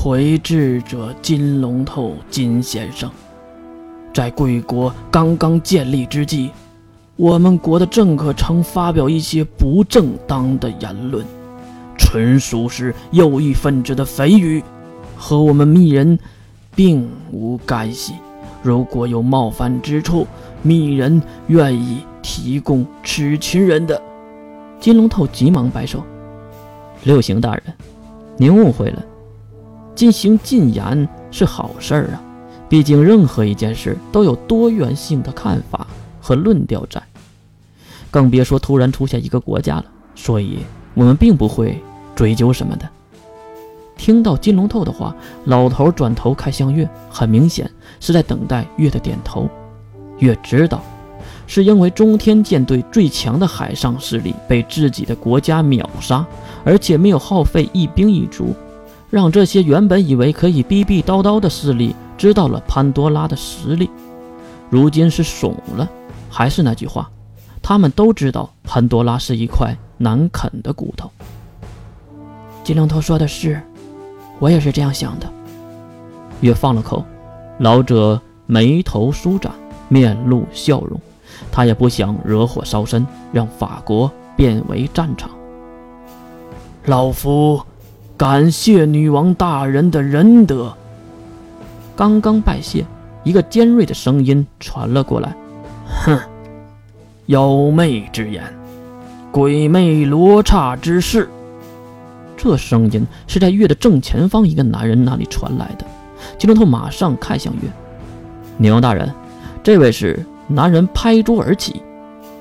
回智者金龙头金先生，在贵国刚刚建立之际，我们国的政客曾发表一些不正当的言论，纯属是右翼分子的蜚语，和我们密人并无干系。如果有冒犯之处，密人愿意提供此群人的。金龙头急忙摆手：“六行大人，您误会了。进行禁言是好事儿啊，毕竟任何一件事都有多元性的看法和论调在，更别说突然出现一个国家了。所以，我们并不会追究什么的。”听到金龙头的话，老头转头看向月，很明显是在等待月的点头。月知道。是因为中天舰队最强的海上势力被自己的国家秒杀，而且没有耗费一兵一卒，让这些原本以为可以逼逼叨叨的势力知道了潘多拉的实力，如今是怂了。还是那句话，他们都知道潘多拉是一块难啃的骨头。金龙头说的是，我也是这样想的。月放了口，老者眉头舒展，面露笑容。他也不想惹火烧身，让法国变为战场。老夫感谢女王大人的仁德。刚刚拜谢，一个尖锐的声音传了过来：“哼，妖媚之言，鬼魅罗刹之事。”这声音是在月的正前方一个男人那里传来的。金龙头马上看向月，女王大人，这位是。男人拍桌而起：“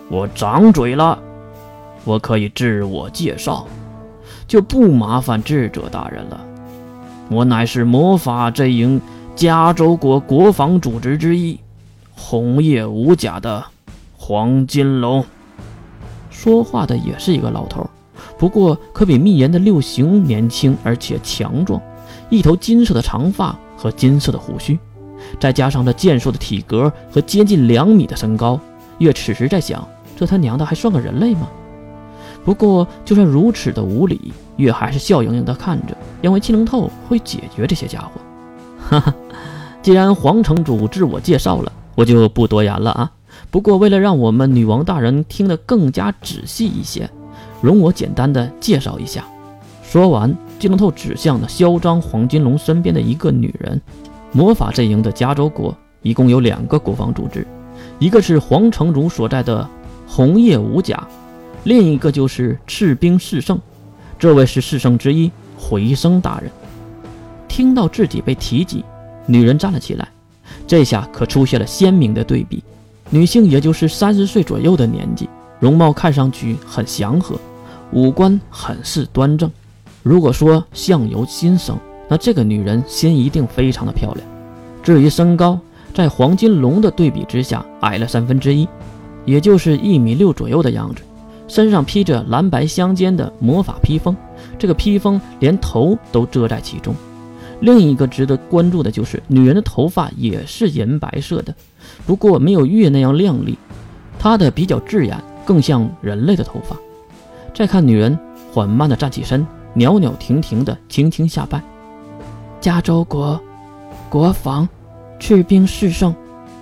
我掌嘴了，我可以自我介绍，就不麻烦智者大人了。我乃是魔法阵营加州国国防组织之一，红叶无甲的黄金龙。”说话的也是一个老头，不过可比密言的六行年轻而且强壮，一头金色的长发和金色的胡须。再加上这健硕的体格和接近两米的身高，月此时在想：这他娘的还算个人类吗？不过就算如此的无礼，月还是笑盈盈的看着，因为金龙透会解决这些家伙。哈哈，既然皇城主自我介绍了，我就不多言了啊。不过为了让我们女王大人听得更加仔细一些，容我简单的介绍一下。说完，金龙透指向了嚣张黄金龙身边的一个女人。魔法阵营的加州国一共有两个国防组织，一个是皇城主所在的红叶五甲，另一个就是赤兵四圣。这位是四圣之一回声大人。听到自己被提及，女人站了起来。这下可出现了鲜明的对比：女性也就是三十岁左右的年纪，容貌看上去很祥和，五官很是端正。如果说相由心生。那这个女人心一定非常的漂亮。至于身高，在黄金龙的对比之下矮了三分之一，也就是一米六左右的样子。身上披着蓝白相间的魔法披风，这个披风连头都遮在其中。另一个值得关注的就是女人的头发也是银白色的，不过没有月那样亮丽，她的比较自然，更像人类的头发。再看女人缓慢地站起身，袅袅婷婷地轻轻下拜。加州国国防赤兵士圣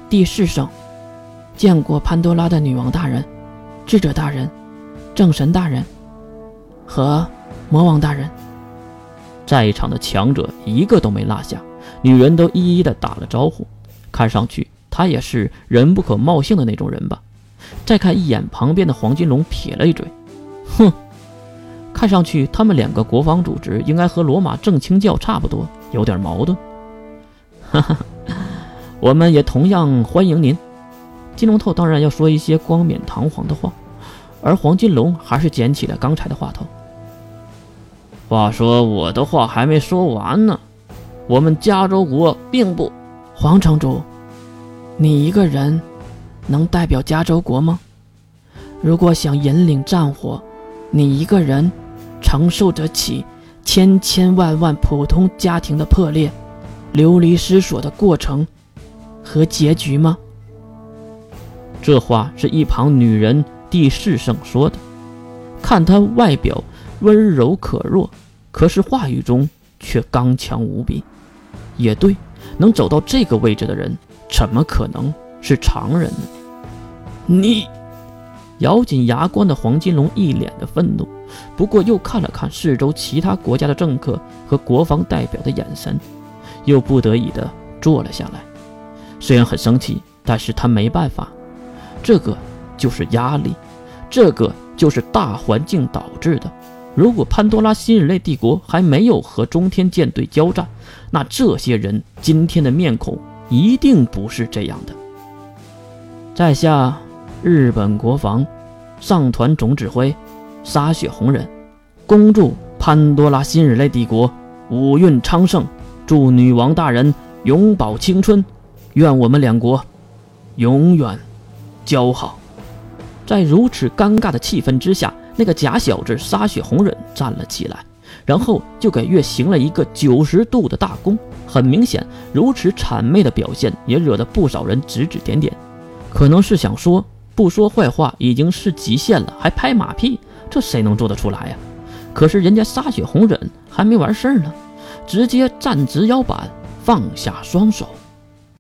第四圣，见过潘多拉的女王大人、智者大人、正神大人和魔王大人。在场的强者一个都没落下，女人都一一的打了招呼。看上去她也是人不可貌相的那种人吧？再看一眼旁边的黄金龙，撇了一嘴，哼。看上去，他们两个国防组织应该和罗马正清教差不多，有点矛盾。哈哈，我们也同样欢迎您。金龙头当然要说一些冠冕堂皇的话，而黄金龙还是捡起了刚才的话头。话说我的话还没说完呢，我们加州国并不，黄城主，你一个人能代表加州国吗？如果想引领战火，你一个人。承受得起千千万万普通家庭的破裂、流离失所的过程和结局吗？这话是一旁女人第四圣说的。看他外表温柔可弱，可是话语中却刚强无比。也对，能走到这个位置的人，怎么可能是常人呢？你，咬紧牙关的黄金龙一脸的愤怒，不过又看了看四周其他国家的政客和国防代表的眼神，又不得已的坐了下来。虽然很生气，但是他没办法，这个就是压力，这个就是大环境导致的。如果潘多拉新人类帝国还没有和中天舰队交战，那这些人今天的面孔一定不是这样的。在下日本国防上团总指挥沙雪红人，恭祝潘多拉新人类帝国五运昌盛，祝女王大人永葆青春，愿我们两国永远交好。在如此尴尬的气氛之下。那个假小子沙雪红忍站了起来，然后就给月行了一个九十度的大躬。很明显，如此谄媚的表现也惹得不少人指指点点。可能是想说，不说坏话已经是极限了，还拍马屁，这谁能做得出来呀？可是人家沙雪红忍还没完事儿呢，直接站直腰板，放下双手。